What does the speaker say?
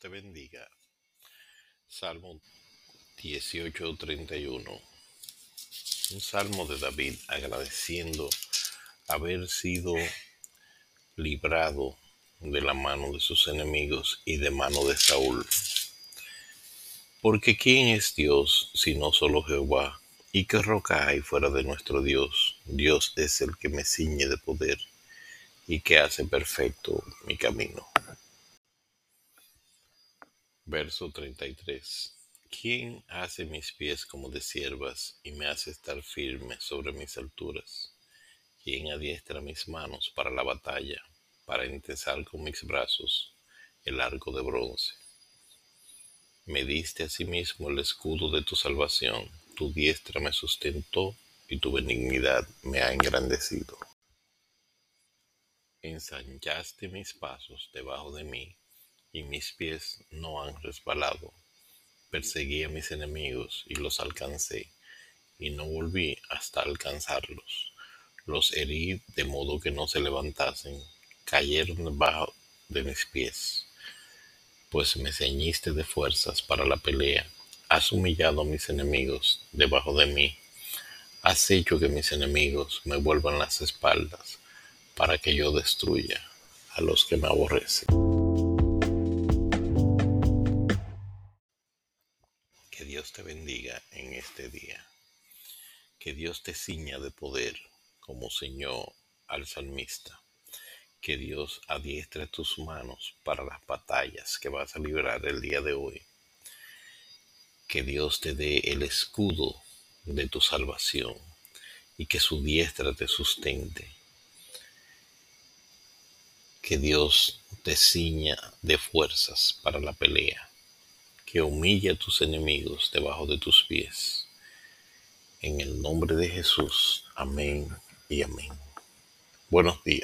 Te bendiga. Salmo 18:31. Un salmo de David agradeciendo haber sido librado de la mano de sus enemigos y de mano de Saúl. Porque ¿quién es Dios sino solo Jehová? ¿Y qué roca hay fuera de nuestro Dios? Dios es el que me ciñe de poder y que hace perfecto mi camino. Verso 33. ¿Quién hace mis pies como de siervas y me hace estar firme sobre mis alturas? ¿Quién adiestra mis manos para la batalla, para intensar con mis brazos el arco de bronce? Me diste asimismo el escudo de tu salvación, tu diestra me sustentó y tu benignidad me ha engrandecido. Ensanchaste mis pasos debajo de mí y mis pies no han resbalado. Perseguí a mis enemigos y los alcancé, y no volví hasta alcanzarlos. Los herí de modo que no se levantasen, cayeron debajo de mis pies. Pues me ceñiste de fuerzas para la pelea, has humillado a mis enemigos debajo de mí, has hecho que mis enemigos me vuelvan las espaldas, para que yo destruya a los que me aborrecen. Que Dios te bendiga en este día. Que Dios te ciña de poder como ciñó al salmista. Que Dios adiestre tus manos para las batallas que vas a librar el día de hoy. Que Dios te dé el escudo de tu salvación y que su diestra te sustente. Que Dios te ciña de fuerzas para la pelea que humille a tus enemigos debajo de tus pies. En el nombre de Jesús, amén y amén. Buenos días.